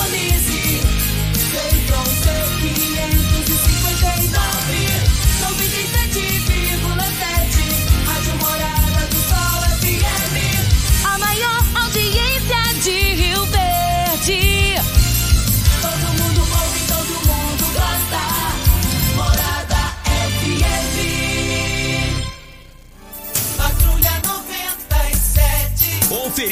all these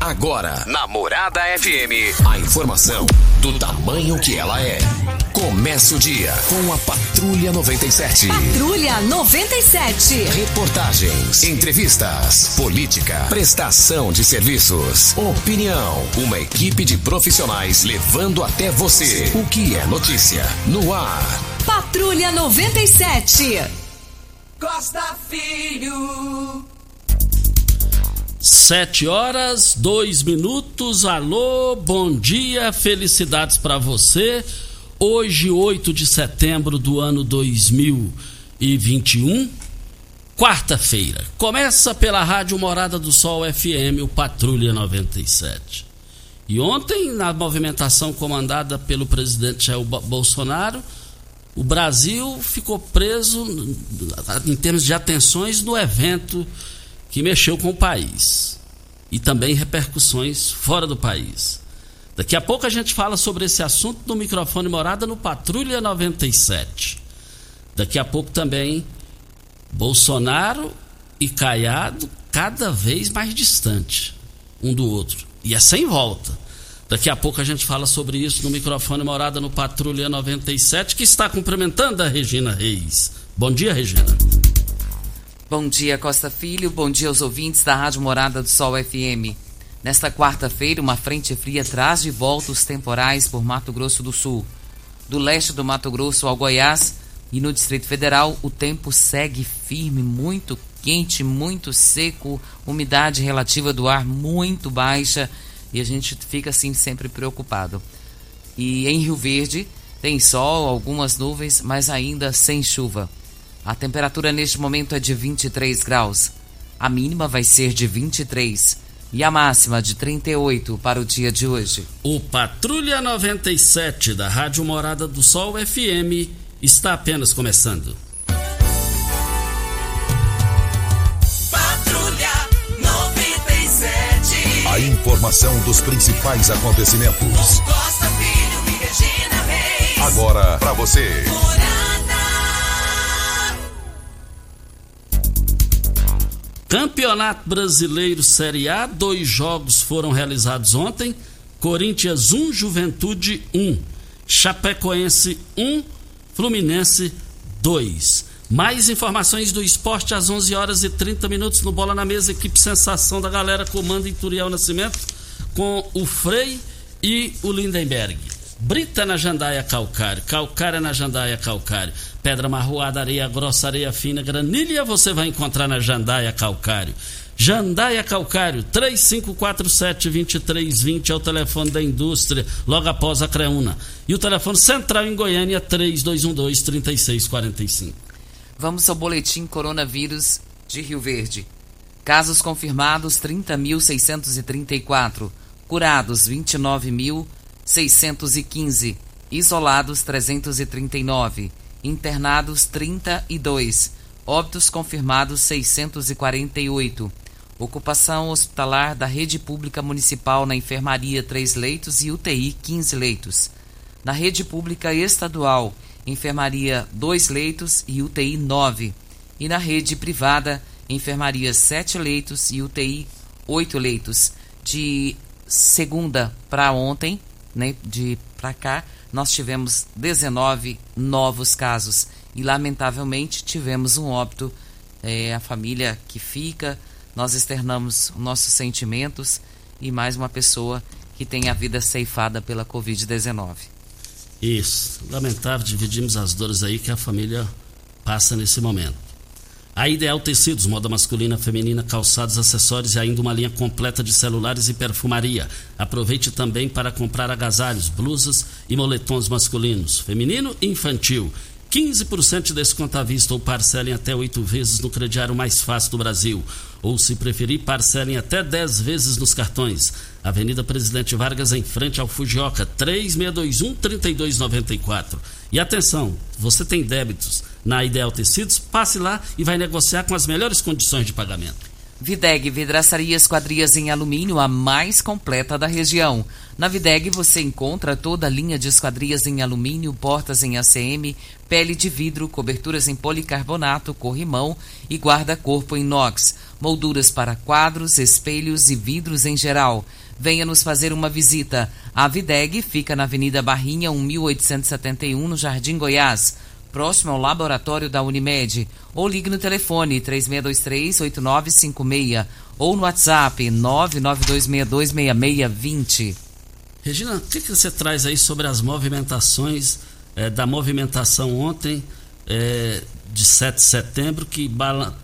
Agora, na Morada FM, a informação do tamanho que ela é. Comece o dia com a Patrulha 97. Patrulha 97. Reportagens, entrevistas, política, prestação de serviços, opinião. Uma equipe de profissionais levando até você o que é notícia no ar. Patrulha 97. Costa Filho. Sete horas, dois minutos. Alô, bom dia, felicidades para você. Hoje, 8 de setembro do ano 2021, quarta-feira. Começa pela Rádio Morada do Sol FM, o Patrulha 97. E ontem, na movimentação comandada pelo presidente Jair Bolsonaro, o Brasil ficou preso, em termos de atenções, no evento que mexeu com o país e também repercussões fora do país. Daqui a pouco a gente fala sobre esse assunto no microfone Morada no Patrulha 97. Daqui a pouco também Bolsonaro e Caiado cada vez mais distante um do outro. E é sem volta. Daqui a pouco a gente fala sobre isso no microfone Morada no Patrulha 97, que está cumprimentando a Regina Reis. Bom dia, Regina. Bom dia, Costa Filho. Bom dia aos ouvintes da Rádio Morada do Sol FM. Nesta quarta-feira, uma frente fria traz de volta os temporais por Mato Grosso do Sul. Do leste do Mato Grosso ao Goiás e no Distrito Federal, o tempo segue firme, muito quente, muito seco, umidade relativa do ar muito baixa e a gente fica assim sempre preocupado. E em Rio Verde, tem sol, algumas nuvens, mas ainda sem chuva. A temperatura neste momento é de 23 graus. A mínima vai ser de 23 e a máxima de 38 para o dia de hoje. O Patrulha 97 da Rádio Morada do Sol FM está apenas começando. Patrulha 97. A informação dos principais acontecimentos. Costa Filho e Regina Reis. Agora para você. Morada. Campeonato Brasileiro Série A, dois jogos foram realizados ontem. Corinthians 1, Juventude 1. Chapecoense 1, Fluminense 2. Mais informações do esporte às 11 horas e 30 minutos no Bola na Mesa, equipe Sensação da galera, comando Ituriel Nascimento, com o Frei e o Lindenberg. Brita na jandaia calcário, calcária na jandaia calcário, pedra marroada, areia grossa, areia fina, granilha você vai encontrar na jandaia calcário. Jandaia Calcário, 3547-2320 é o telefone da indústria, logo após a Creuna. E o telefone central em Goiânia, 3212-3645. Vamos ao boletim coronavírus de Rio Verde. Casos confirmados 30.634, curados 29.615, isolados 339, internados 32, óbitos confirmados 648. Ocupação hospitalar da rede pública municipal na enfermaria 3 leitos e UTI 15 leitos. Na rede pública estadual, enfermaria 2 leitos e UTI 9. E na rede privada, enfermaria 7 leitos e UTI 8 leitos. De segunda para ontem, né, de para cá, nós tivemos 19 novos casos e lamentavelmente tivemos um óbito. É, a família que fica, nós externamos nossos sentimentos e mais uma pessoa que tem a vida ceifada pela Covid-19. Isso, lamentável, dividimos as dores aí que a família passa nesse momento. A Ideal Tecidos, moda masculina, feminina, calçados, acessórios e ainda uma linha completa de celulares e perfumaria. Aproveite também para comprar agasalhos, blusas e moletons masculinos, feminino e infantil. 15% de desconto à vista ou parcelem até oito vezes no crediário mais fácil do Brasil. Ou, se preferir, parcelem até 10 vezes nos cartões. Avenida Presidente Vargas, em frente ao Fujioka, 3621-3294. E atenção, você tem débitos na Ideal Tecidos, passe lá e vai negociar com as melhores condições de pagamento. Videg Vidraçaria Esquadrias em Alumínio, a mais completa da região. Na Videg você encontra toda a linha de esquadrias em alumínio, portas em ACM, pele de vidro, coberturas em policarbonato, corrimão e guarda-corpo inox, molduras para quadros, espelhos e vidros em geral. Venha nos fazer uma visita. A Videg fica na Avenida Barrinha, 1871, no Jardim Goiás próximo ao laboratório da Unimed, ou ligue no telefone 3623-8956 ou no WhatsApp 992626620. Regina, o que, você traz aí sobre as movimentações eh, da movimentação ontem eh, de 7 de setembro que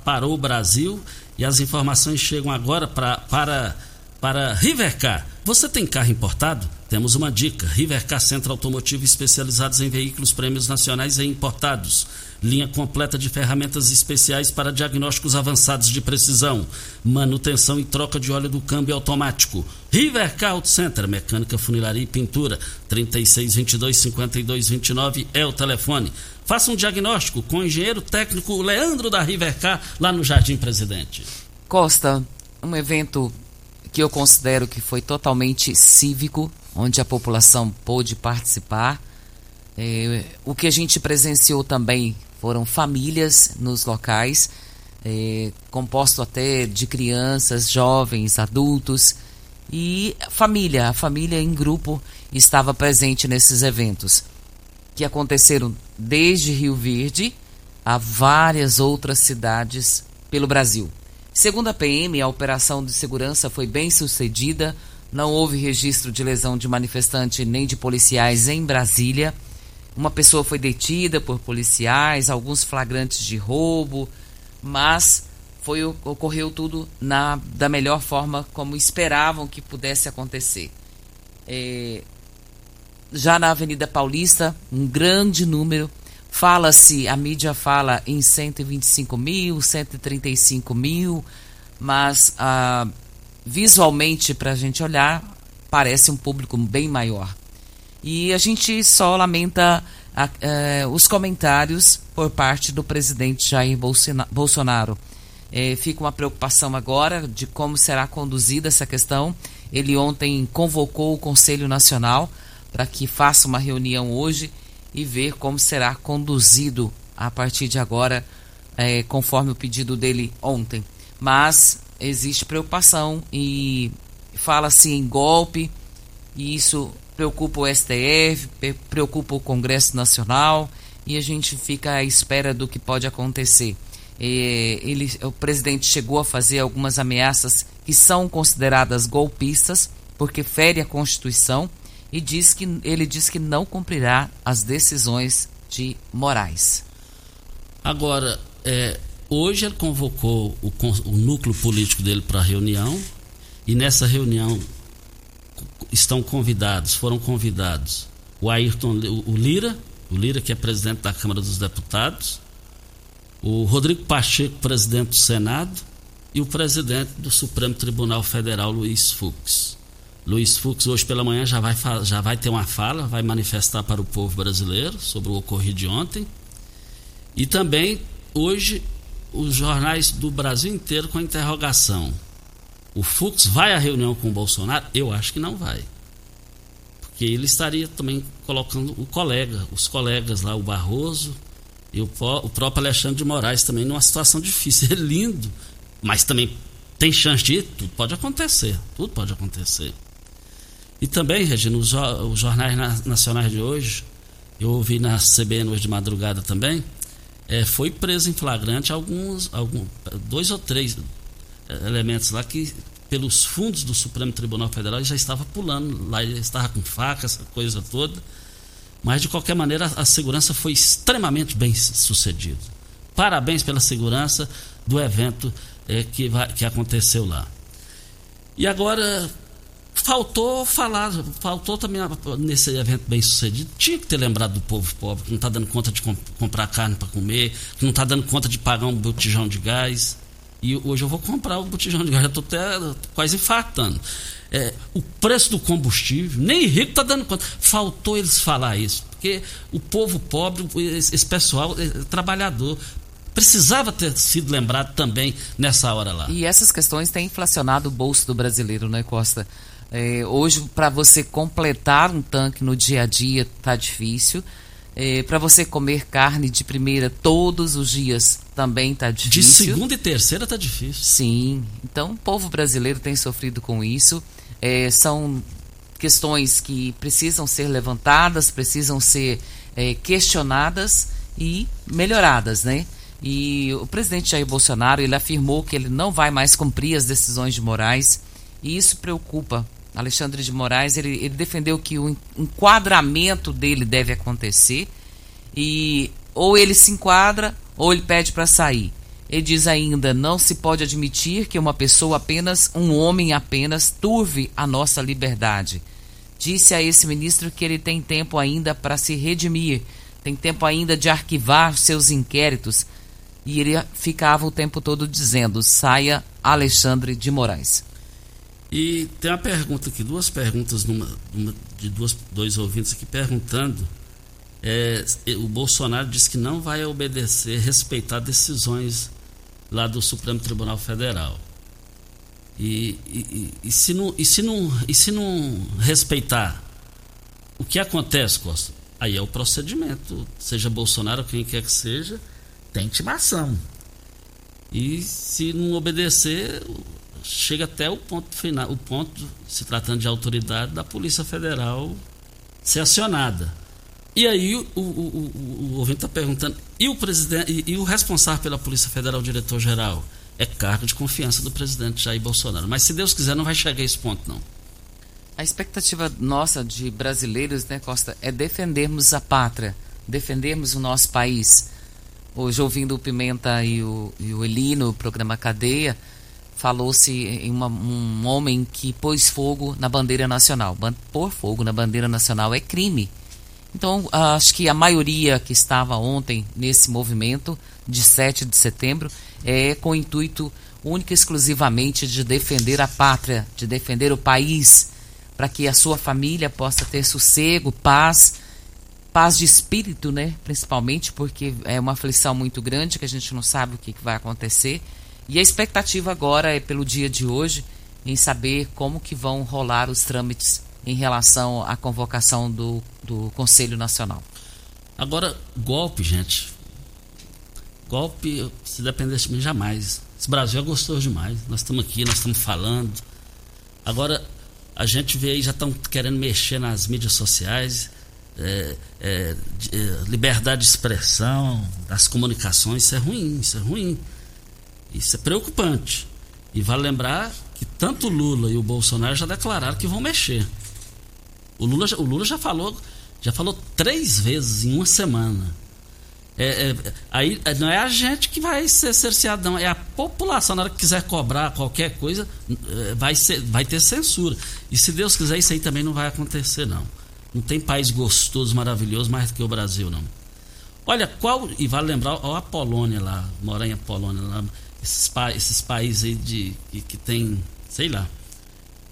parou o Brasil e as informações chegam agora pra, para, para Rivercar. Você tem carro importado? Temos uma dica: Rivercar Centro Automotivo especializados em veículos prêmios nacionais e importados. Linha completa de ferramentas especiais para diagnósticos avançados de precisão, manutenção e troca de óleo do câmbio automático. Rivercar Auto Center, mecânica, funilaria e pintura. 3622-5229 é o telefone. Faça um diagnóstico com o engenheiro técnico Leandro da Rivercar, lá no Jardim Presidente. Costa, um evento que eu considero que foi totalmente cívico, onde a população pôde participar. É, o que a gente presenciou também foram famílias nos locais, é, composto até de crianças, jovens, adultos e família. A família em grupo estava presente nesses eventos, que aconteceram desde Rio Verde a várias outras cidades pelo Brasil. Segundo a PM, a operação de segurança foi bem sucedida não houve registro de lesão de manifestante nem de policiais em Brasília. Uma pessoa foi detida por policiais, alguns flagrantes de roubo, mas foi ocorreu tudo na, da melhor forma como esperavam que pudesse acontecer. É, já na Avenida Paulista, um grande número. Fala-se, a mídia fala em 125 mil, 135 mil, mas ah, visualmente, para a gente olhar, parece um público bem maior. E a gente só lamenta a, eh, os comentários por parte do presidente Jair Bolsonaro. Eh, fica uma preocupação agora de como será conduzida essa questão. Ele ontem convocou o Conselho Nacional para que faça uma reunião hoje e ver como será conduzido a partir de agora, eh, conforme o pedido dele ontem. Mas existe preocupação e fala-se em golpe, e isso preocupa o STF, preocupa o Congresso Nacional, e a gente fica à espera do que pode acontecer. Ele, o presidente chegou a fazer algumas ameaças que são consideradas golpistas, porque fere a Constituição, e diz que ele diz que não cumprirá as decisões de Moraes. Agora, é, Hoje ele convocou o, o núcleo político dele para reunião e nessa reunião estão convidados, foram convidados o Ayrton o Lira, o Lira que é presidente da Câmara dos Deputados, o Rodrigo Pacheco, presidente do Senado, e o presidente do Supremo Tribunal Federal, Luiz Fux. Luiz Fux, hoje pela manhã, já vai, já vai ter uma fala, vai manifestar para o povo brasileiro sobre o ocorrido de ontem. E também, hoje, os jornais do Brasil inteiro com a interrogação: o Fux vai à reunião com o Bolsonaro? Eu acho que não vai. Porque ele estaria também colocando o colega, os colegas lá, o Barroso e o, o próprio Alexandre de Moraes também numa situação difícil. É lindo, mas também tem chance de ir? Tudo pode acontecer. Tudo pode acontecer. E também, Regina, os, os jornais nacionais de hoje, eu ouvi na CBN hoje de madrugada também, é, foi preso em flagrante alguns, alguns dois ou três é, elementos lá que pelos fundos do Supremo Tribunal Federal já estava pulando lá ele estava com faca essa coisa toda. Mas de qualquer maneira a, a segurança foi extremamente bem sucedida. Parabéns pela segurança do evento é, que, vai, que aconteceu lá. E agora faltou falar, faltou também nesse evento bem sucedido, tinha que ter lembrado do povo pobre, que não está dando conta de comp comprar carne para comer, que não está dando conta de pagar um botijão de gás. E hoje eu vou comprar o botijão de gás, já estou até quase infartando. É, o preço do combustível, nem rico está dando conta. Faltou eles falar isso, porque o povo pobre, esse pessoal é, trabalhador, precisava ter sido lembrado também nessa hora lá. E essas questões têm inflacionado o bolso do brasileiro, né, Costa? É, hoje, para você completar um tanque no dia a dia, tá difícil. É, para você comer carne de primeira todos os dias também tá difícil. De segunda e terceira tá difícil. Sim. Então, o povo brasileiro tem sofrido com isso. É, são questões que precisam ser levantadas, precisam ser é, questionadas e melhoradas, né? E o presidente Jair Bolsonaro ele afirmou que ele não vai mais cumprir as decisões de Moraes e isso preocupa Alexandre de Moraes, ele, ele defendeu que o enquadramento dele deve acontecer e ou ele se enquadra ou ele pede para sair. Ele diz ainda: não se pode admitir que uma pessoa apenas, um homem apenas, turve a nossa liberdade. Disse a esse ministro que ele tem tempo ainda para se redimir, tem tempo ainda de arquivar seus inquéritos. E ele ficava o tempo todo dizendo: saia Alexandre de Moraes. E tem uma pergunta aqui, duas perguntas numa, de duas, dois ouvintes aqui perguntando. É, o Bolsonaro disse que não vai obedecer, respeitar decisões lá do Supremo Tribunal Federal. E, e, e, se não, e, se não, e se não respeitar, o que acontece, Costa? Aí é o procedimento, seja Bolsonaro quem quer que seja, tem intimação. E se não obedecer, chega até o ponto final, o ponto, se tratando de autoridade, da Polícia Federal ser acionada. E aí o, o, o, o ouvinte está perguntando, e o presidente e, e, o responsável pela Polícia Federal, o diretor-geral? É cargo de confiança do presidente Jair Bolsonaro. Mas se Deus quiser, não vai chegar a esse ponto, não. A expectativa nossa de brasileiros, né, Costa, é defendermos a pátria, defendermos o nosso país. Hoje, ouvindo o Pimenta e o, e o Eli no programa Cadeia, falou-se em uma, um homem que pôs fogo na bandeira nacional. Pôr fogo na bandeira nacional é crime. Então, acho que a maioria que estava ontem nesse movimento de 7 de setembro é com o intuito único e exclusivamente de defender a pátria, de defender o país, para que a sua família possa ter sossego, paz, paz de espírito, né? Principalmente porque é uma aflição muito grande que a gente não sabe o que vai acontecer. E a expectativa agora é pelo dia de hoje em saber como que vão rolar os trâmites em relação à convocação do, do Conselho Nacional. Agora, golpe, gente. Golpe, se dependesse de mim, jamais. Esse Brasil é gostoso demais. Nós estamos aqui, nós estamos falando. Agora, a gente vê aí, já estão querendo mexer nas mídias sociais. É, é, é, liberdade de expressão, das comunicações, isso é ruim, isso é ruim. Isso é preocupante. E vale lembrar que tanto o Lula e o Bolsonaro já declararam que vão mexer. O Lula, o Lula já falou, já falou três vezes em uma semana. É, é, aí é, não é a gente que vai ser cerceado, não. É a população. Na hora que quiser cobrar qualquer coisa, é, vai, ser, vai ter censura. E se Deus quiser, isso aí também não vai acontecer, não. Não tem país gostoso, maravilhoso mais do que o Brasil, não. Olha, qual. E vale lembrar, ó, a Polônia lá, morar em Polônia lá esses, pa esses países aí de, que, que tem, sei lá.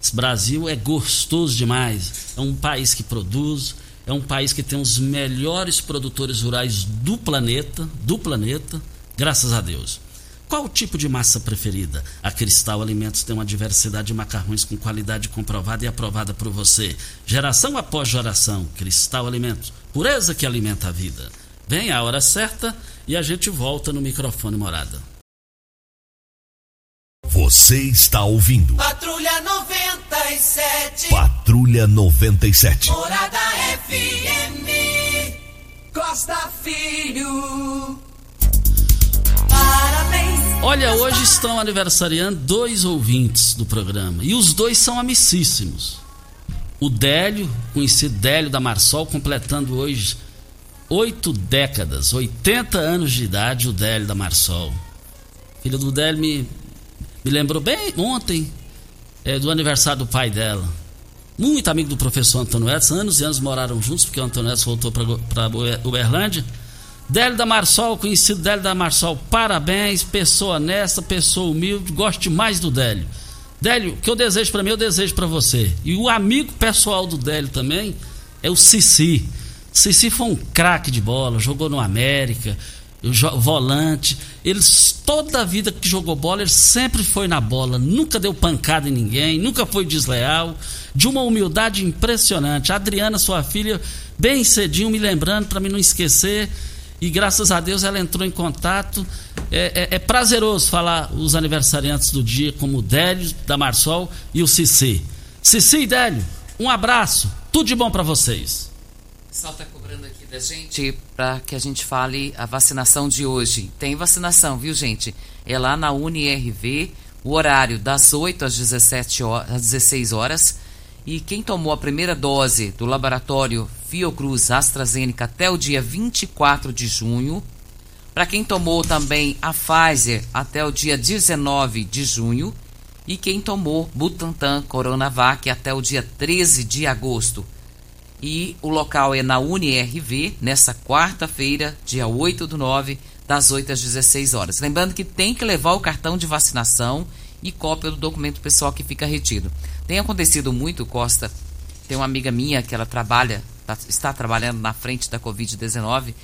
Esse Brasil é gostoso demais. É um país que produz, é um país que tem os melhores produtores rurais do planeta, do planeta, graças a Deus. Qual o tipo de massa preferida? A Cristal Alimentos tem uma diversidade de macarrões com qualidade comprovada e aprovada por você. Geração após geração. Cristal Alimentos. Pureza que alimenta a vida. Vem a hora certa e a gente volta no microfone morada. Você está ouvindo Patrulha 97. Patrulha 97. Morada FM. Costa Filho. Parabéns. Olha, hoje estão aniversariando dois ouvintes do programa. E os dois são amicíssimos. O Délio, conhecido Délio da Marsol, completando hoje oito décadas, 80 anos de idade, o Délio da Marsol. Filho do Délio me, me lembrou bem ontem é, do aniversário do pai dela. Muito amigo do professor Antônio Edson, anos e anos moraram juntos, porque o Antônio Edson voltou para Uberlândia. Délio da Marsol, conhecido Délio da Marsol, parabéns, pessoa honesta, pessoa humilde, gosto demais do Délio. Délio, o que eu desejo para mim, eu desejo para você. E o amigo pessoal do Délio também é o Cici. Cici foi um craque de bola, jogou no América, volante. Ele, toda a vida que jogou bola, ele sempre foi na bola, nunca deu pancada em ninguém, nunca foi desleal, de uma humildade impressionante. A Adriana, sua filha, bem cedinho, me lembrando para mim não esquecer. E graças a Deus ela entrou em contato. É, é- é prazeroso falar os aniversariantes do dia, como o Délio da Marsol e o Cici. Cici e Délio, um abraço, tudo de bom para vocês. Cobrando aqui da gente para que a gente fale a vacinação de hoje. Tem vacinação, viu, gente? É lá na UniRV, o horário das 8 às 17 horas, às 16 horas. E quem tomou a primeira dose do laboratório Fiocruz AstraZeneca até o dia 24 de junho, para quem tomou também a Pfizer até o dia 19 de junho e quem tomou Butantan Coronavac até o dia 13 de agosto. E o local é na UniRV, nessa quarta-feira, dia 8 do 9, das 8 às 16 horas. Lembrando que tem que levar o cartão de vacinação e cópia do documento pessoal que fica retido. Tem acontecido muito, Costa. Tem uma amiga minha que ela trabalha, tá- está trabalhando na frente da Covid-19,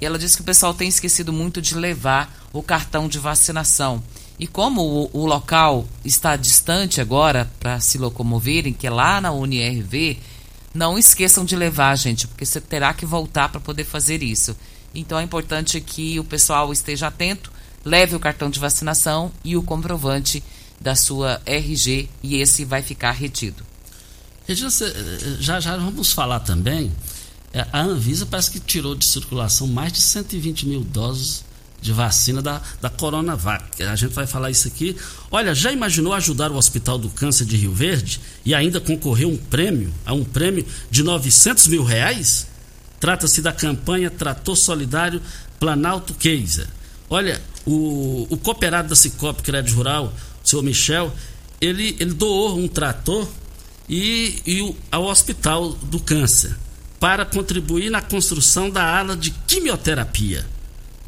e ela disse que o pessoal tem esquecido muito de levar o cartão de vacinação. E como o, o local está distante agora para se locomoverem, que é lá na UniRV, não esqueçam de levar, gente, porque você terá que voltar para poder fazer isso. Então é importante que o pessoal esteja atento, leve o cartão de vacinação e o comprovante da sua RG e esse vai ficar retido. Regina, eh, já já vamos falar também. eh, A Anvisa parece que tirou de circulação mais de 120 mil doses de vacina da, da Coronavac. A gente vai falar isso aqui. Olha, já imaginou ajudar o Hospital do Câncer de Rio Verde e ainda concorrer um prêmio, a um prêmio de 900 mil reais? Trata-se da campanha Trator Solidário Planalto Keiser. Olha, o, o cooperado da Cicobi Crédito Rural, o senhor Michel, ele, ele doou um trator e, e o- ao Hospital do Câncer para contribuir na construção da ala de quimioterapia.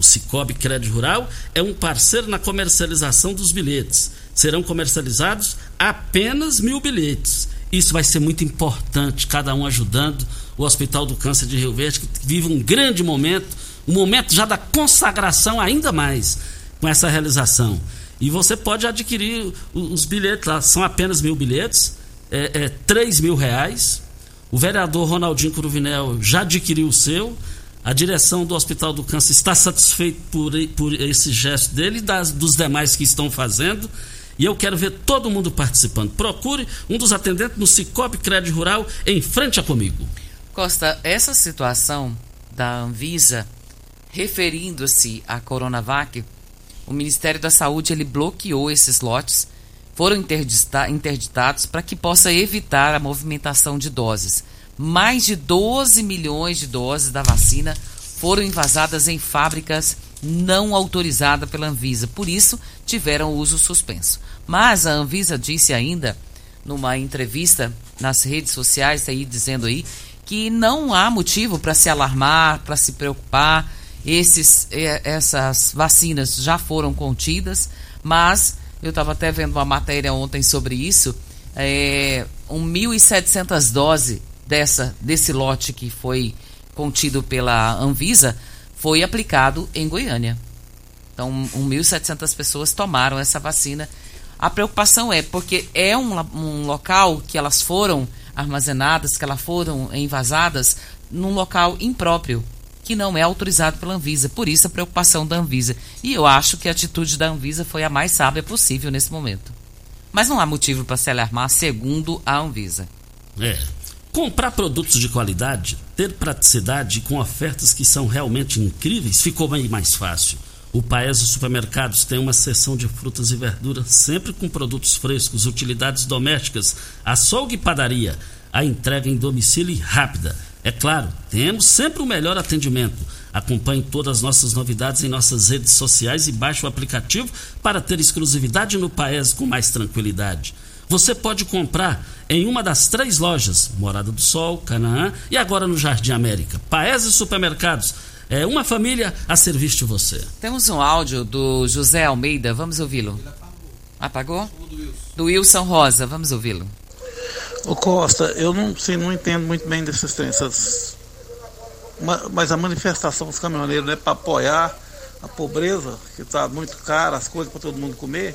O Cicobi Crédito Rural é um parceiro na comercialização dos bilhetes. Serão comercializados apenas mil bilhetes. Isso vai ser muito importante, cada um ajudando o Hospital do Câncer de Rio Verde, que vive um grande momento, um momento já da consagração ainda mais com essa realização. E você pode adquirir os bilhetes lá, são apenas mil bilhetes, é, é 3 mil reais. O vereador Ronaldinho Cruvinel já adquiriu o seu. A direção do Hospital do Câncer está satisfeita por, por esse gesto dele e das, dos demais que estão fazendo. E eu quero ver todo mundo participando. Procure um dos atendentes no Cicobi Crédito Rural em frente a comigo. Costa, essa situação da Anvisa referindo-se à Coronavac, o Ministério da Saúde ele bloqueou esses lotes, foram interdita- interditados para que possa evitar a movimentação de doses. Mais de 12 milhões de doses da vacina foram invasadas em fábricas não autorizadas pela Anvisa, por isso tiveram uso suspenso. Mas a Anvisa disse ainda numa entrevista nas redes sociais aí dizendo aí que não há motivo para se alarmar, para se preocupar. Esses, eh, essas vacinas já foram contidas, Mas eu estava até vendo uma matéria ontem sobre isso. É, 1.700 doses dessa, desse lote que foi contido pela Anvisa foi aplicado em Goiânia. Então, 1.700 pessoas tomaram essa vacina. A preocupação é porque é um, um local que elas foram armazenadas, que elas foram envasadas num local impróprio, que não é autorizado pela Anvisa. Por isso a preocupação da Anvisa. E eu acho que a atitude da Anvisa foi a mais sábia possível nesse momento. Mas não há motivo para se alarmar, segundo a Anvisa. É. Comprar produtos de qualidade, ter praticidade com ofertas que são realmente incríveis, ficou bem mais fácil. O Paese Supermercados tem uma seção de frutas e verduras, sempre com produtos frescos, utilidades domésticas, açougue e padaria. A entrega em domicílio rápida. É claro, temos sempre o melhor atendimento. Acompanhe todas as nossas novidades em nossas redes sociais e baixe o aplicativo para ter exclusividade no Paese com mais tranquilidade. Você pode comprar em uma das três lojas, Morada do Sol, Canaã e agora no Jardim América. Paese Supermercados é uma família a serviço de você. Temos um áudio do José Almeida, vamos ouvi-lo. Apagou? Do Wilson Rosa, vamos ouvi-lo. Ô Costa, eu não sei, não entendo muito bem dessas essas, ma- mas a manifestação dos caminhoneiros é para apoiar a pobreza, que está muito cara, as coisas para todo mundo comer.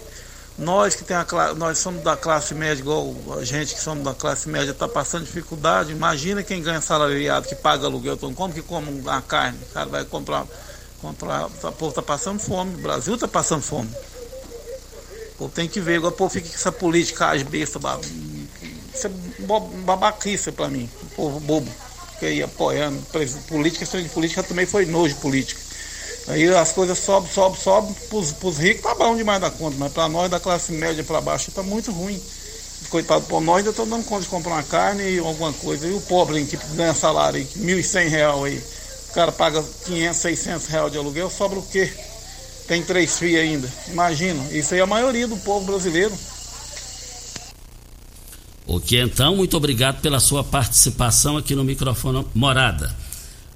Nós que tem a, nós somos da classe média, igual a gente que somos da classe média, está passando dificuldade. Imagina quem ganha salariado, que paga aluguel, então como que come uma carne? O cara vai comprar, comprar, o povo está passando fome, o Brasil está passando fome. O povo tem que ver, agora o povo fica com essa política as besta, ba- isso é babaquice pra mim, o povo bobo, que aí apoiando, política, de política também foi nojo política. Aí as coisas sobem, sobem, sobem, pros, pros ricos tá bom demais da conta, mas pra nós da classe média pra baixo tá muito ruim. Coitado, por nós ainda estamos dando conta de comprar uma carne e alguma coisa. E o pobre hein, que ganha salário aí, 1.100 real aí, o cara paga 500, 600 reais de aluguel, sobra o quê? Tem três filhos ainda. Imagina, isso aí é a maioria do povo brasileiro. Ok, então, muito obrigado pela sua participação aqui no microfone Morada.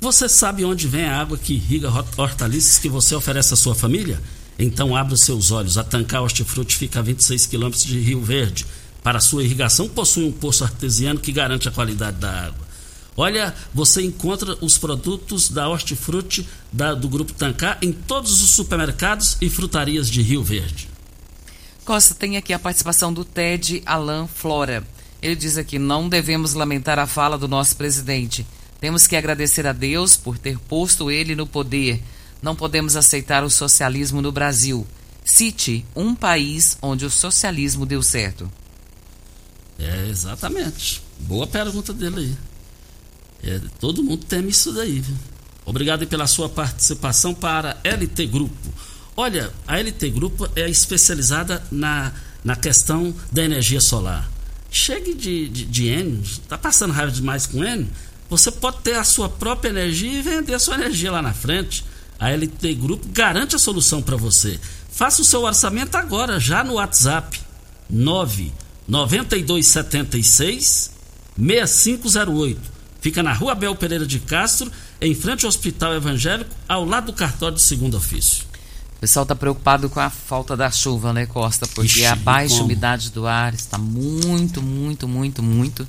Você sabe onde vem a água que irriga hor- hortaliças que você oferece à sua família? Então abra os seus olhos. A Tancar Hortifruti fica a 26 quilômetros de Rio Verde. Para sua irrigação, possui um poço artesiano que garante a qualidade da água. Olha, você encontra os produtos da Hortifruti da- do Grupo Tancar em todos os supermercados e frutarias de Rio Verde. Costa, tem aqui a participação do Ted Alan Flora. Ele diz aqui: não devemos lamentar a fala do nosso presidente. Temos que agradecer a Deus por ter posto ele no poder. Não podemos aceitar o socialismo no Brasil. Cite um país onde o socialismo deu certo. É, exatamente. Boa pergunta dele aí. É, todo mundo teme isso daí, viu? Obrigado pela sua participação para a LT Grupo. Olha, a LT Grupo é especializada na, na questão da energia solar. Chegue de, de, de N, tá passando raiva demais com N, você pode ter a sua própria energia e vender a sua energia lá na frente. A LT Grupo garante a solução para você. Faça o seu orçamento agora, já no WhatsApp. 9 9276 6508. Fica na Rua Abel Pereira de Castro, em frente ao Hospital Evangélico, ao lado do cartório do segundo ofício. O pessoal está preocupado com a falta da chuva, né, Costa? Porque Ixi, a baixa como? umidade do ar está muito, muito, muito, muito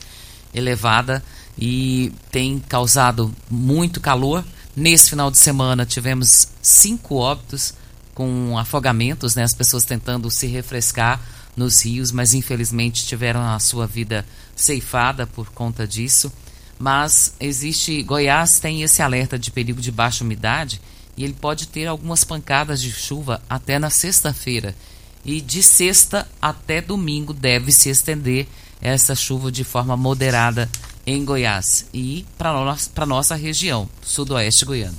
elevada e tem causado muito calor. Nesse final de semana tivemos cinco óbitos com afogamentos, né? As pessoas tentando se refrescar nos rios, mas infelizmente tiveram a sua vida ceifada por conta disso. Mas existe, Goiás tem esse alerta de perigo de baixa umidade e ele pode ter algumas pancadas de chuva até na sexta-feira. E de sexta até domingo deve se estender essa chuva de forma moderada em Goiás e para a nossa região, sudoeste goiano.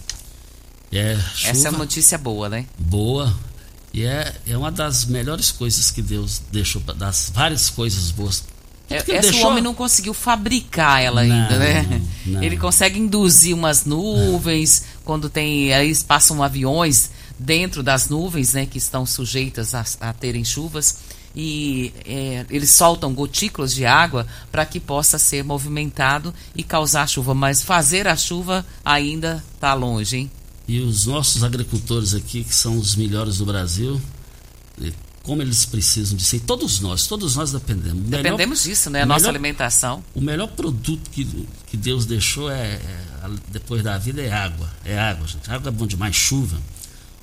É, Essa é chuva uma notícia boa, né? boa. E é, é uma das melhores coisas que Deus deixou, das várias coisas boas. É, Porque essa o deixou- homem não conseguiu fabricar ela Não, ainda, né? não. Ele consegue induzir umas nuvens, quando tem. Aí passam aviões dentro das nuvens, né? Que estão sujeitas a, a terem chuvas. E é, eles soltam gotículas de água para que possa ser movimentado e causar chuva. Mas fazer a chuva ainda está longe, hein? E os nossos agricultores aqui, que são os melhores do Brasil, como eles precisam disso. E todos nós, todos nós dependemos. Melhor- Dependemos disso, né? A o nossa melhor- alimentação. O melhor produto que, que Deus deixou é, é, depois da vida é água. É água, gente. Água é bom demais, chuva.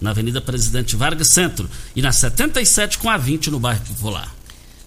Na Avenida Presidente Vargas Centro e na 77 com a 20 no bairro Popular.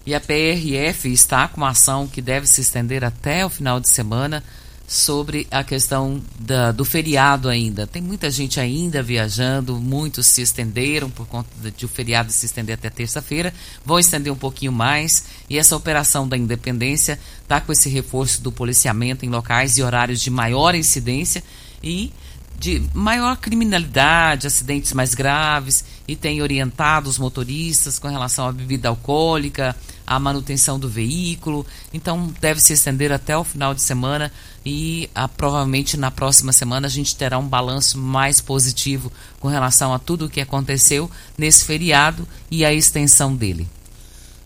E a PRF está com uma ação que deve se estender até o final de semana sobre a questão da- do feriado ainda. Tem muita gente ainda viajando, muitos se estenderam por conta de, o feriado se estender até terça-feira. Vão estender um pouquinho mais. E essa operação da Independência está com esse reforço do policiamento em locais e horários de maior incidência e de maior criminalidade, acidentes mais graves e tem orientado os motoristas com relação à bebida alcoólica, à manutenção do veículo. Então deve se estender até o final de semana e ah, provavelmente na próxima semana a gente terá um balanço mais positivo com relação a tudo o que aconteceu nesse feriado e a extensão dele.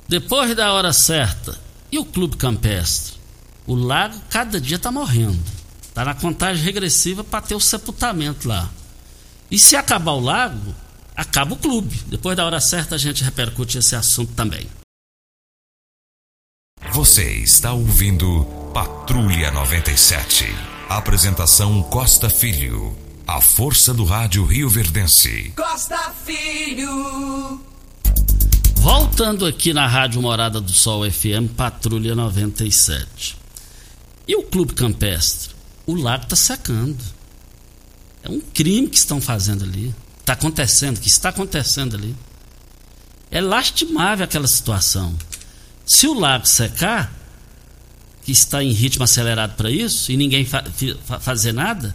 Depois da hora certa, e o Clube Campestre? O lago cada dia está morrendo. Está na contagem regressiva para ter o sepultamento lá. E se acabar o lago, acaba o clube. Depois da hora certa a gente repercute esse assunto também. Você está ouvindo Patrulha 97. Apresentação Costa Filho. A força do rádio Rio Verdense. Costa Filho. Voltando aqui na Rádio Morada do Sol FM, Patrulha 97. E o Clube Campestre? O lago está secando. É um crime que estão fazendo ali. Está acontecendo, que está acontecendo ali. É lastimável aquela situação. Se o lago secar, que está em ritmo acelerado para isso, e ninguém fa fa- fazer nada,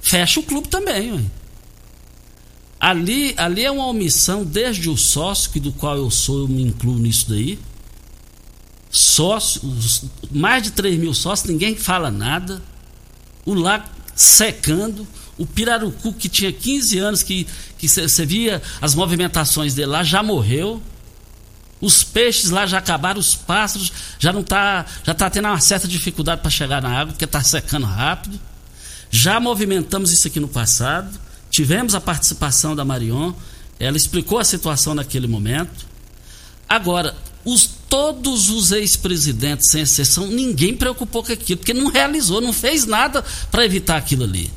fecha o clube também. Ué. Ali, ali é uma omissão desde o sócio, que do qual eu sou, eu me incluo nisso daí. Sócio, mais de 3 mil sócios, ninguém fala nada. O lago secando. O pirarucu, que tinha 15 anos, que você via as movimentações dele lá, já morreu. Os peixes lá já acabaram, os pássaros já não tá, já tá tendo uma certa dificuldade para chegar na água, porque está secando rápido. Já movimentamos isso aqui no passado. Tivemos a participação da Marion. Ela explicou a situação naquele momento. Agora, os, todos os ex-presidentes, sem exceção, ninguém preocupou com aquilo, porque não realizou, não fez nada para evitar aquilo ali.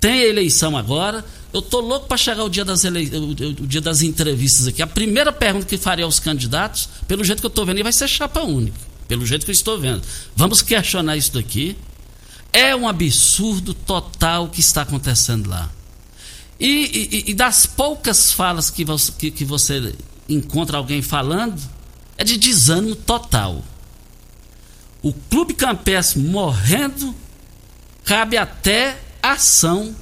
Tem a eleição agora. Eu tô louco para chegar o dia, das ele... o, dia das entrevistas aqui. A primeira pergunta que faria aos candidatos, pelo jeito que eu estou vendo, vai ser chapa única. Pelo jeito que eu estou vendo. Vamos questionar isso daqui. É um absurdo total o que está acontecendo lá. E, e- e das poucas falas que você, que, que você encontra alguém falando, é de desânimo total. O Clube Campestre morrendo, cabe até ação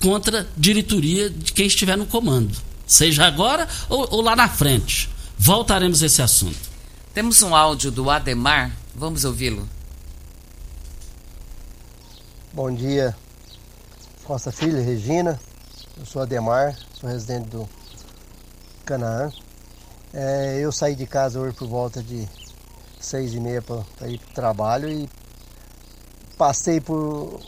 contra a diretoria de quem estiver no comando. Seja agora ou, ou lá na frente. Voltaremos a esse assunto. Temos um áudio do Ademar, vamos ouvi-lo. Bom dia, Costa Filho, Regina. Eu sou Ademar, sou residente do Canaã. É, eu saí de casa hoje por volta de seis e meia para ir para o trabalho e passei por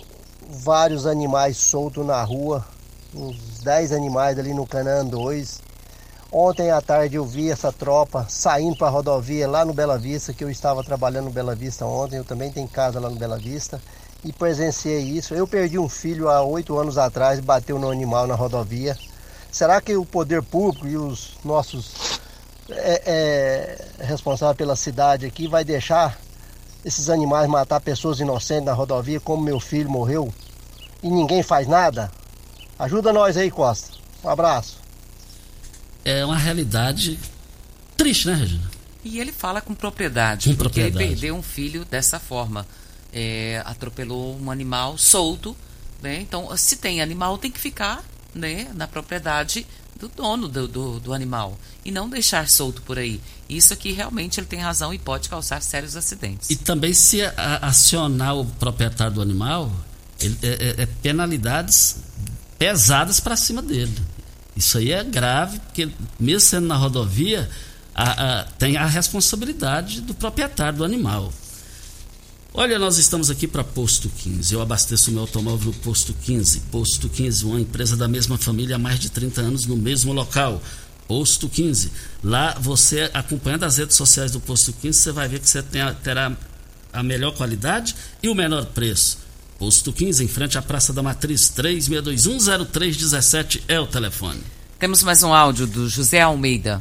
vários animais soltos na rua, uns 10 animais ali no Canaã 2. Ontem à tarde eu vi essa tropa saindo para a rodovia lá no Bela Vista, que eu estava trabalhando no Bela Vista ontem, eu também tenho casa lá no Bela Vista e presenciei isso. Eu perdi um filho há oito anos atrás, bateu no animal na rodovia. Será que o poder público e os nossos é, é, responsáveis pela cidade aqui vai deixar esses animais matar pessoas inocentes na rodovia, como meu filho morreu, e ninguém faz nada? Ajuda nós aí, Costa. Um abraço. É uma realidade triste, né, Regina? E ele fala com propriedade, Com porque ele propriedade. perdeu um filho dessa forma. É, atropelou um animal solto, né? Então, se tem animal, tem que ficar né, na propriedade do dono do, do, do animal e não deixar solto por aí. Isso aqui realmente ele tem razão e pode causar sérios acidentes. E também se acionar o proprietário do animal, ele- é, é- é penalidades pesadas para cima dele. Isso aí é grave, porque mesmo sendo na rodovia, a- a- tem a responsabilidade do proprietário do animal. Olha, nós estamos aqui para Posto 15. Eu abasteço meu automóvel no Posto 15. Posto 15, uma empresa da mesma família há mais de 30 anos no mesmo local. Posto 15. Lá você, acompanhando as redes sociais do Posto 15, você vai ver que você a- terá a melhor qualidade e o menor preço. Posto 15, em frente à Praça da Matriz, 36210317 é o telefone. Temos mais um áudio do José Almeida.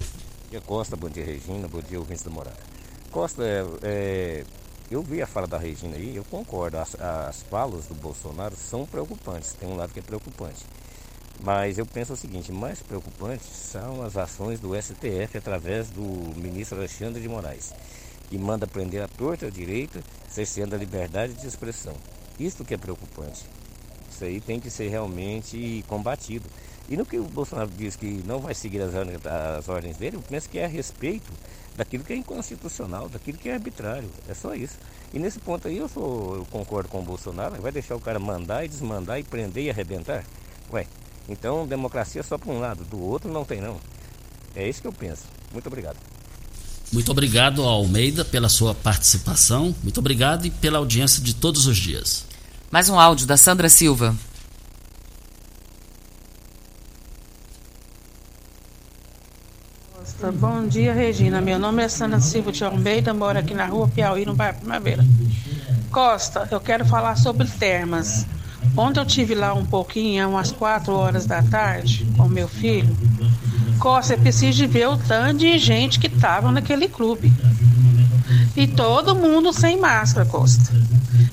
Bom dia Costa, bom dia Regina, bom dia ouvintes da Morada. Costa, é, é, eu vi a fala da Regina aí, eu concordo, as, as falas do Bolsonaro são preocupantes, tem um lado que é preocupante. Mas eu penso o seguinte, mais preocupante são as ações do STF através do ministro Alexandre de Moraes, que manda prender a torta a direita, cerceando a liberdade de expressão. Isto que é preocupante. Isso aí tem que ser realmente combatido. E no que o Bolsonaro diz que não vai seguir as, as ordens dele, eu penso que é a respeito daquilo que é inconstitucional, daquilo que é arbitrário. É só isso. E nesse ponto aí eu, sou, eu concordo com o Bolsonaro, vai deixar o cara mandar e desmandar e prender e arrebentar? Ué, então democracia é só para um lado, do outro não tem não. É isso que eu penso. Muito obrigado. Muito obrigado ao Almeida pela sua participação. Muito obrigado e pela audiência de todos os dias. Mais um áudio da Sandra Silva. Costa. Bom dia, Regina. Meu nome é Sandra Silva de Almeida, moro aqui na rua Piauí, no bairro Primavera. Costa, eu quero falar sobre termas. Ontem eu tive lá um pouquinho, umas 4 horas da tarde, com meu filho. Costa, é preciso ver o tanto de gente que estava naquele clube. E todo mundo sem máscara, Costa.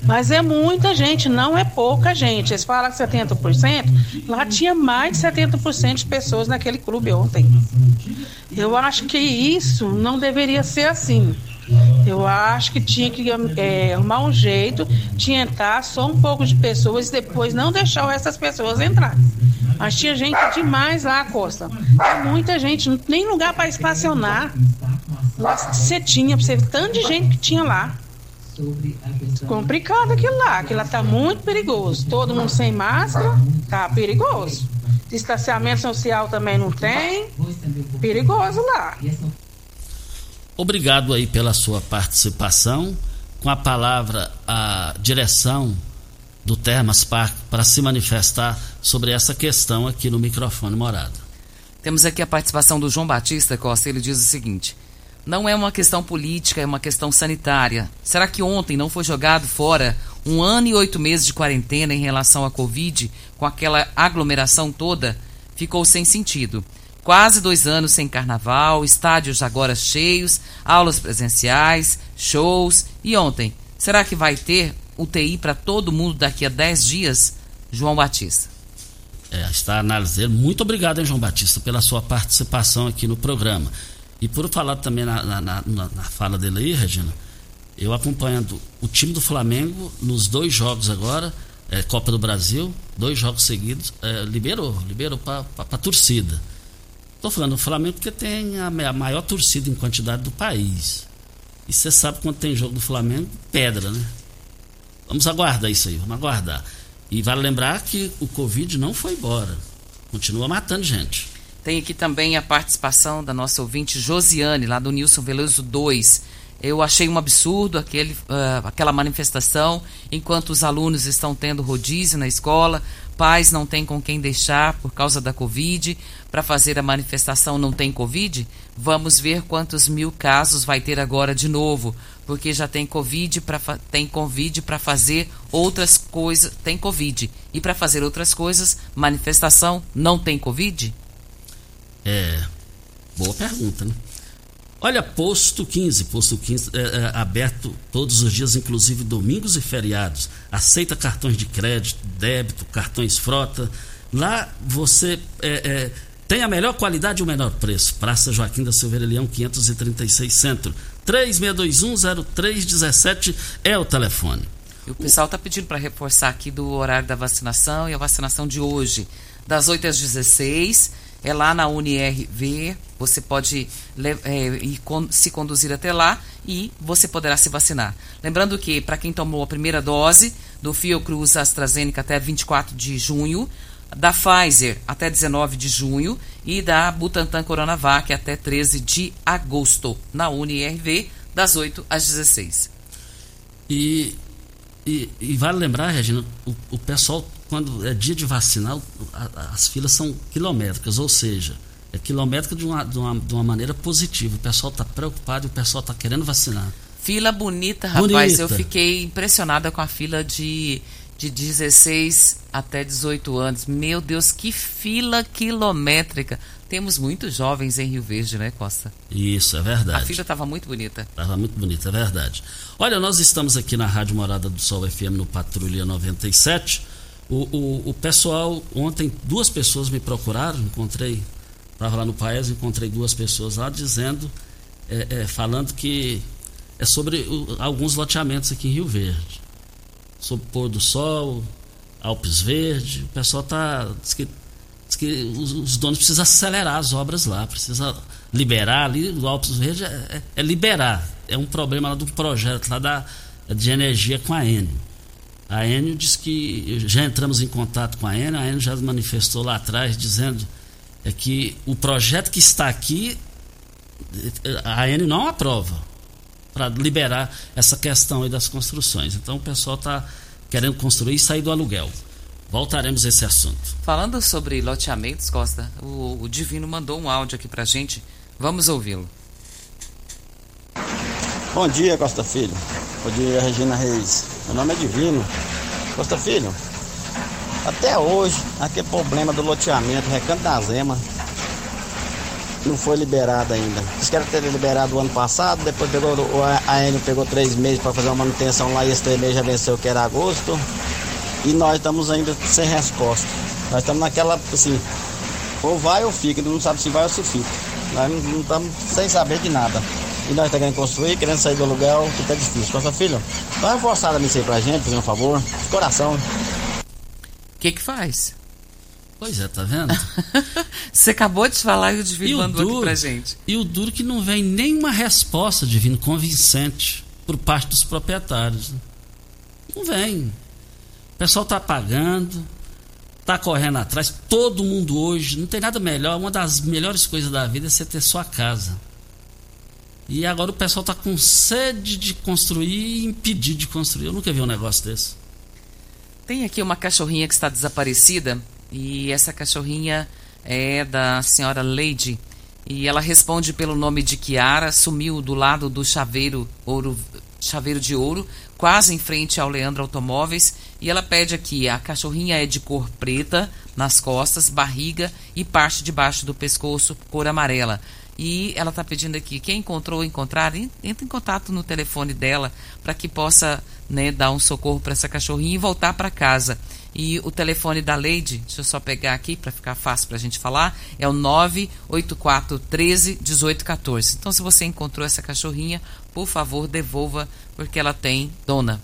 Mas é muita gente, não é pouca gente. Eles falam que 70%, lá tinha mais de 70% de pessoas naquele clube ontem. Eu acho que isso não deveria ser assim. Eu acho que tinha que é, arrumar um jeito de entrar só um pouco de pessoas e depois não deixar das pessoas entrar. Mas tinha gente demais lá, Costa. Muita gente, não tem lugar para estacionar. Você tinha, você tanto de gente que tinha lá. Complicado aquilo lá, aquilo lá tá muito perigoso. Todo mundo sem máscara, tá perigoso. Distanciamento social também não tem, perigoso lá. Obrigado aí pela sua participação. Com a palavra, a direção do Termas Park para se manifestar sobre essa questão aqui no microfone morado. Temos aqui a participação do João Batista Costa. Ele diz o seguinte: não é uma questão política, é uma questão sanitária. Será que ontem não foi jogado fora um ano e oito meses de quarentena em relação à Covid, com aquela aglomeração toda? Ficou sem sentido. Quase dois anos sem carnaval, estádios agora cheios, aulas presenciais, shows. E ontem, será que vai ter UTI para todo mundo daqui a dez dias? João Batista. É, está analisando. Muito obrigado, hein, João Batista, pela sua participação aqui no programa. E por falar também na, na, na, na fala dele aí, Regina, eu acompanhando o time do Flamengo nos dois jogos agora, é, Copa do Brasil, dois jogos seguidos, é, liberou, liberou para a torcida. Estou falando do Flamengo porque tem a, a maior torcida em quantidade do país. E você sabe quando tem jogo do Flamengo, pedra, né? Vamos aguardar isso aí, vamos aguardar. E vale lembrar que o Covid não foi embora. Continua matando gente. Tem aqui também a participação da nossa ouvinte Josiane, lá do Nilson Veloso 2. Eu achei um absurdo aquele, uh, aquela manifestação, enquanto os alunos estão tendo rodízio na escola, pais não têm com quem deixar por causa da Covid. Para fazer a manifestação não tem Covid? Vamos ver quantos mil casos vai ter agora de novo, porque já tem Covid para tem Covid para fazer outras coisas, tem Covid. E para fazer outras coisas, manifestação não tem Covid? É, boa pergunta, né? Olha, posto 15, posto 15 é, é, aberto todos os dias, inclusive domingos e feriados. Aceita cartões de crédito, débito, cartões frota. Lá você é, é, tem a melhor qualidade e o menor preço. Praça Joaquim da Silveira Leão, 536 Centro. 36210317 é o telefone. E o pessoal está pedindo para reforçar aqui do horário da vacinação e a vacinação de hoje. das 8 às 16. É lá na UniRV. Você pode é, ir se conduzir até lá e você poderá se vacinar. Lembrando que, para quem tomou a primeira dose do Fiocruz AstraZeneca até 24 de junho, da Pfizer até 19 de junho e da Butantan Coronavac até 13 de agosto, na UniRV, das 8 às 16. E, e, e vale lembrar, Regina, o, o pessoal, quando é dia de vacinar, a- as filas são quilométricas, ou seja, é quilométrica de uma, de uma, de uma maneira positiva. O pessoal está preocupado e o pessoal está querendo vacinar. Fila bonita, rapaz. Bonita. Eu fiquei impressionada com a fila de, de 16 até 18 anos. Meu Deus, que fila quilométrica. Temos muitos jovens em Rio Verde, né, Costa? Isso, é A verdade. fila estava muito bonita. Estava muito bonito, é verdade. Olha, nós estamos aqui na Rádio Morada do Sol FM no Patrulha 97. O, o, o pessoal, ontem duas pessoas me procuraram, encontrei, estava lá no Paes, encontrei duas pessoas lá dizendo, é, é, falando que é sobre o- alguns loteamentos aqui em Rio Verde. Sobre Pôr do Sol, Alpes Verde, o pessoal tá. Diz que, diz que os, os donos precisam acelerar as obras lá, precisa liberar ali, o Alpes Verde é, é- é liberar. É um problema lá do projeto lá da, de energia com a Enio. A Enio diz que já entramos em contato com a Enio, a Enio já manifestou lá atrás dizendo é que o projeto que está aqui a Enio não aprova para liberar essa questão aí das construções. Então o pessoal está querendo construir e sair do aluguel. Voltaremos a esse assunto. Falando sobre loteamentos, Costa, o, o Divino mandou um áudio aqui pra gente. Vamos ouvi-lo. Bom dia, Costa Filho. Bom dia, Regina Reis. Meu nome é Divino. Costa Filho, até hoje, aquele problema do loteamento, Recanto da Zema, não foi liberado ainda. Eles querem ter liberado o ano passado, depois pegou, a Enio pegou três meses para fazer uma manutenção lá e esse três meses já venceu, que era agosto. E nós estamos ainda sem resposta. Nós estamos naquela, assim, ou vai ou fica, não sabe se vai ou se fica. Nós não estamos sem saber de nada. E nós estamos querendo construir, querendo sair do aluguel, que tá difícil. Costa Filho, dá uma forçada nisso aí pra gente, por um favor. De coração. O que que faz? Pois é, tá vendo? Você acabou de falar e o Divino E o mandou aqui duro- pra gente. E o duro que não vem nenhuma resposta divino convincente por parte dos proprietários. Não vem. O pessoal tá pagando, tá correndo atrás. Todo mundo hoje, não tem nada melhor. Uma das melhores coisas da vida é você ter sua casa. E agora o pessoal tá com sede de construir e impedir de construir. Eu nunca vi um negócio desse. Tem aqui uma cachorrinha que está desaparecida e essa cachorrinha é da senhora Lady e ela responde pelo nome de Kiara, sumiu do lado do chaveiro ouro, chaveiro de ouro, quase em frente ao Leandro Automóveis e ela pede aqui, a cachorrinha é de cor preta nas costas, barriga e parte de baixo do pescoço cor amarela. E ela está pedindo aqui, quem encontrou ou encontrar, en- entre em contato no telefone dela para que possa né, dar um socorro para essa cachorrinha e voltar para casa. E o telefone da Lady, deixa eu só pegar aqui para ficar fácil para a gente falar, é o 984 13 1814. Então, se você encontrou essa cachorrinha, por favor, devolva, porque ela tem dona.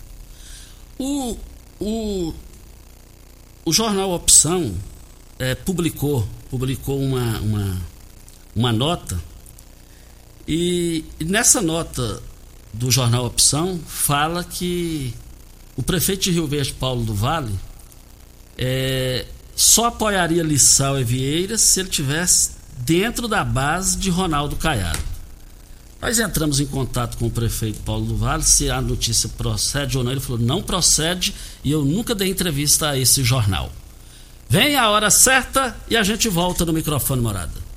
O, o, o jornal Opção eh, publicou, publicou uma, uma, uma nota e, nessa nota do jornal Opção fala que o prefeito de Rio Verde, Paulo do Vale, eh, só apoiaria Lissau e Vieira se ele tivesse dentro da base de Ronaldo Caiado. Nós entramos em contato com o prefeito Paulo do Vale, se a notícia procede ou não. Ele falou: não procede e eu nunca dei entrevista a esse jornal. Vem a hora certa e a gente volta no microfone morada.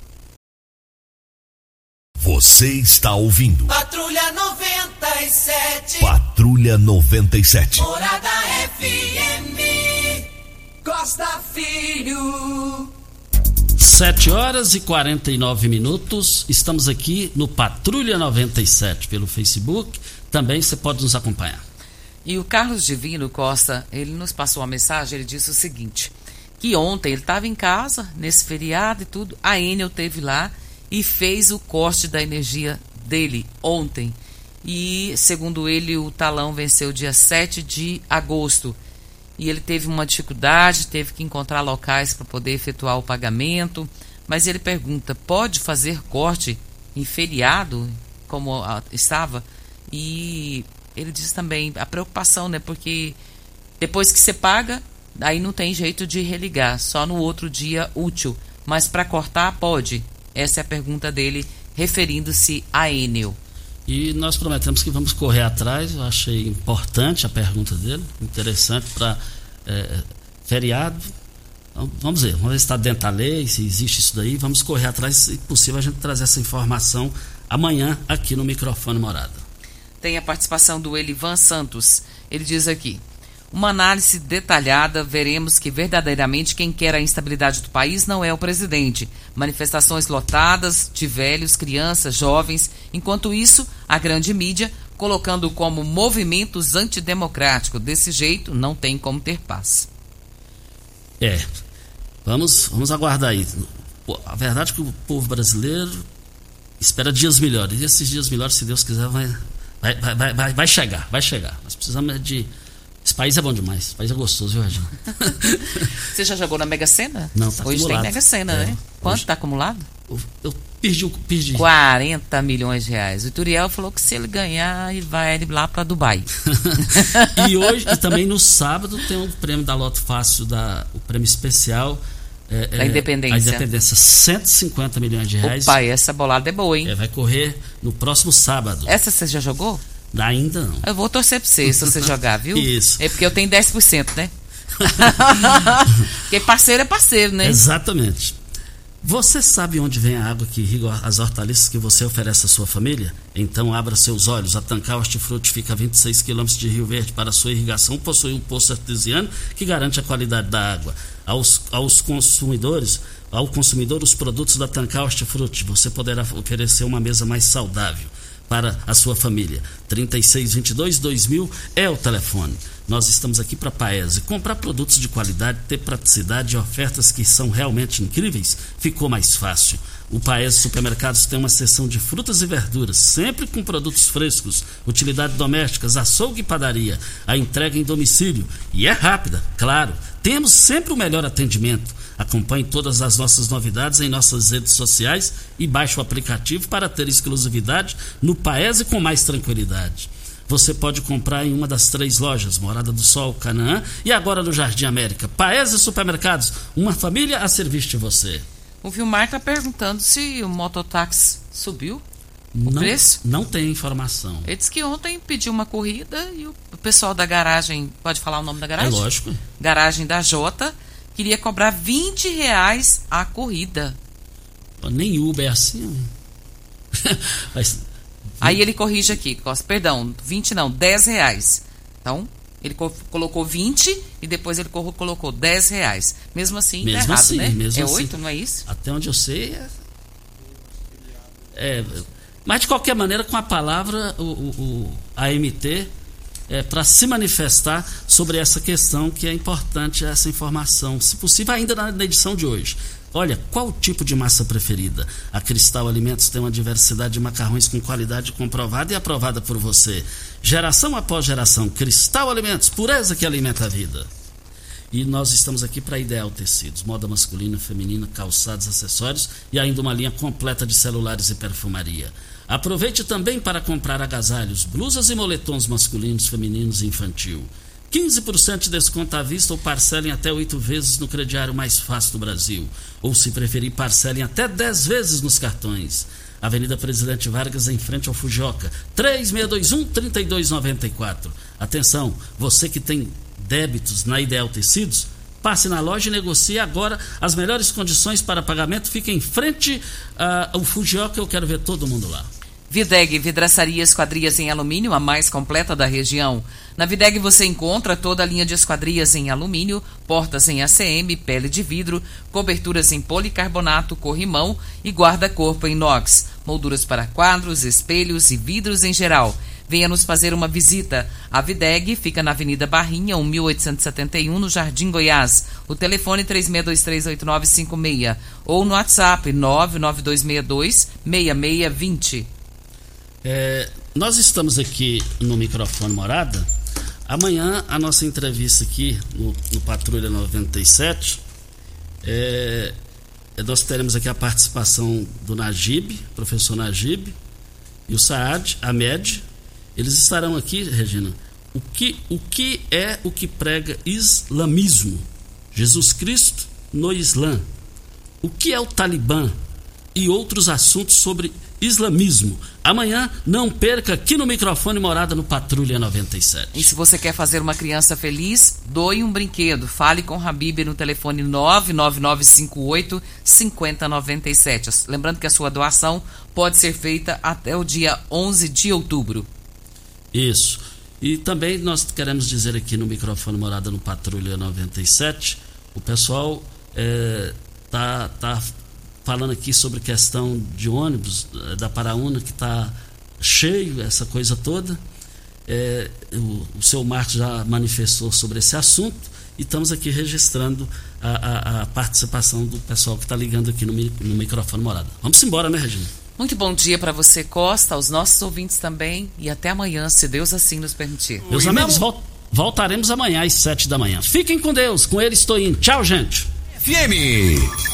Você está ouvindo Patrulha 97. Patrulha 97. Morada FM. Costa Filho. 7 horas e 49 minutos. Estamos aqui no Patrulha 97 pelo Facebook. Também você pode nos acompanhar. E o Carlos Divino Costa, ele nos passou uma mensagem, ele disse o seguinte, que ontem ele estava em casa, nesse feriado e tudo, a Enel teve lá e fez o corte da energia dele ontem. E, segundo ele, o talão venceu dia 7 de agosto. e ele teve uma dificuldade, teve que encontrar locais para poder efetuar o pagamento. Mas ele pergunta: pode fazer corte em feriado, como estava? E ele diz também a preocupação, né? Porque depois que você paga, aí não tem jeito de religar, só no outro dia útil. Mas para cortar, pode? Essa é a pergunta dele, referindo-se a Enel. E nós prometemos que vamos correr atrás. Eu achei importante a pergunta dele, interessante para é, feriado. Então, vamos ver, vamos ver se está dentro da lei, se existe isso daí. Vamos correr atrás, se possível, a gente trazer essa informação amanhã aqui no microfone Morada. Tem a participação do Elivan Santos. Ele diz aqui: uma análise detalhada, veremos que verdadeiramente quem quer a instabilidade do país não é o presidente. Manifestações lotadas de velhos, crianças, jovens. Enquanto isso, a grande mídia colocando como movimentos antidemocráticos. Desse jeito, não tem como ter paz. É, vamos, vamos aguardar aí. A verdade é que o povo brasileiro espera dias melhores. E esses dias melhores, se Deus quiser, vai, vai, vai, vai, vai, chegar, vai chegar. Nós precisamos de. Esse país é bom demais, esse país é gostoso, viu, Regina? Você já jogou na Mega Sena? Não, tá Hoje acumulado. tem Mega Sena, É, né? Quanto está acumulado? Eu, eu perdi, o- perdi. 40 milhões de reais. O Turiel falou que se ele ganhar, ele vai lá para Dubai. e hoje, e também no sábado, tem o prêmio da Loto Fácil, da, o prêmio especial. é, Da é, Independência. A Independência, 150 milhões de reais. Opa, essa bolada é boa, hein? É, vai correr no próximo sábado. Essa você já jogou? Ainda não. Eu vou torcer pra você se você jogar, viu? Isso. É porque eu tenho 10%, né? porque parceiro é parceiro, né? Exatamente. Você sabe onde vem a água que irriga as hortaliças que você oferece à sua família? Então abra seus olhos. A Tancar Hortifruti fica a 26 quilômetros de Rio Verde. Para sua irrigação, possui um poço artesiano que garante a qualidade da água. Aos, aos consumidores, ao consumidor, os produtos da Tancar Hortifruti, você poderá oferecer uma mesa mais saudável para a sua família. 3622 2000 é o telefone. Nós estamos aqui para Paese. Comprar produtos de qualidade, ter praticidade e ofertas que são realmente incríveis, ficou mais fácil. O Paese Supermercados tem uma seção de frutas e verduras, sempre com produtos frescos, utilidades domésticas, açougue e padaria. A entrega em domicílio e é rápida, claro. Temos sempre o melhor atendimento. Acompanhe todas as nossas novidades em nossas redes sociais e baixe o aplicativo para ter exclusividade no Paese com mais tranquilidade. Você pode comprar em uma das três lojas, Morada do Sol, Canaã e agora no Jardim América. Paese Supermercados, uma família a serviço de você. O Vilmar tá perguntando se o mototáxi subiu. não, preço? Não tem informação. Ele disse que ontem pediu uma corrida e o o pessoal da garagem, pode falar o nome da É garagem? lógico. Garagem da Jota, queria cobrar 20 reais a corrida. Nem Uber é assim. Mas, Aí ele corrige aqui, Costa, perdão, 20 não, 10 reais. Então, ele co- colocou 20 e depois ele co- colocou 10 reais. Mesmo assim, Mesmo tá errado, assim, né? mesmo é assim. 8, não é isso? até onde eu sei. É, é, mas de qualquer maneira, com a palavra, o, o- o- a MT, é, para se manifestar sobre essa questão, que é importante essa informação, se possível, ainda na, edição de hoje. Olha, qual o tipo de massa preferida? A Cristal Alimentos tem uma diversidade de macarrões com qualidade comprovada e aprovada por você. Geração após geração, Cristal Alimentos, pureza que alimenta a vida. E nós estamos aqui para Ideal Tecidos, moda masculina, feminina, calçados, acessórios e ainda uma linha completa de celulares e perfumaria. Aproveite também para comprar agasalhos, blusas e moletons masculinos, femininos e infantil. 15% de desconto à vista ou parcelem até oito vezes no crediário mais fácil do Brasil. Ou, se preferir, parcelem até 10 vezes nos cartões. Avenida Presidente Vargas, em frente ao Fujioka. 3621-3294. Atenção, você que tem débitos na Ideal Tecidos, passe na loja e negocie agora as melhores condições para pagamento. Fica em frente ah, ao Fujioka, eu quero ver todo mundo lá. Videg Vidraçaria Esquadrias em Alumínio, a mais completa da região. Na Videg você encontra toda a linha de esquadrias em alumínio, portas em ACM, pele de vidro, coberturas em policarbonato, corrimão e guarda-corpo em inox, molduras para quadros, espelhos e vidros em geral. Venha nos fazer uma visita. A Videg fica na Avenida Barrinha, 1871, no Jardim Goiás. O telefone 36238956 ou no WhatsApp 992626620. É, nós estamos aqui no microfone Morada Amanhã a nossa entrevista aqui no, no Patrulha 97 é, é, nós teremos aqui a participação do Najib, professor Najib, e o Saad, Ahmed. Eles estarão aqui, Regina. O que, o que é o que prega islamismo? Jesus Cristo no Islã. O que é o Talibã? E outros assuntos sobre islamismo. Amanhã, não perca aqui no microfone Morada no Patrulha 97. E se você quer fazer uma criança feliz, doe um brinquedo. Fale com Habib no telefone 99958 5097. Lembrando que a sua doação pode ser feita até o dia 11 de outubro. Isso. E também nós queremos dizer aqui no microfone Morada no Patrulha 97, o pessoal é, tá, tá falando aqui sobre questão de ônibus eh, da Paraúna que está cheio, essa coisa toda. É, o, o seu Marcos já manifestou sobre esse assunto e estamos aqui registrando a, a, a participação do pessoal que está ligando aqui no, no microfone morada. Vamos embora, né, Regina? Muito bom dia para você, Costa, aos nossos ouvintes também e até amanhã, se Deus assim nos permitir. Meus amigos, vol voltaremos amanhã às sete da manhã. Fiquem com Deus, com ele estou indo. Tchau, gente. FM.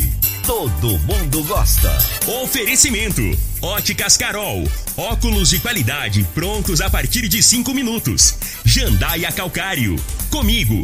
Todo mundo gosta. Oferecimento: Óticas Carol. Óculos de qualidade prontos a partir de cinco minutos. Jandaia Calcário. Comigo.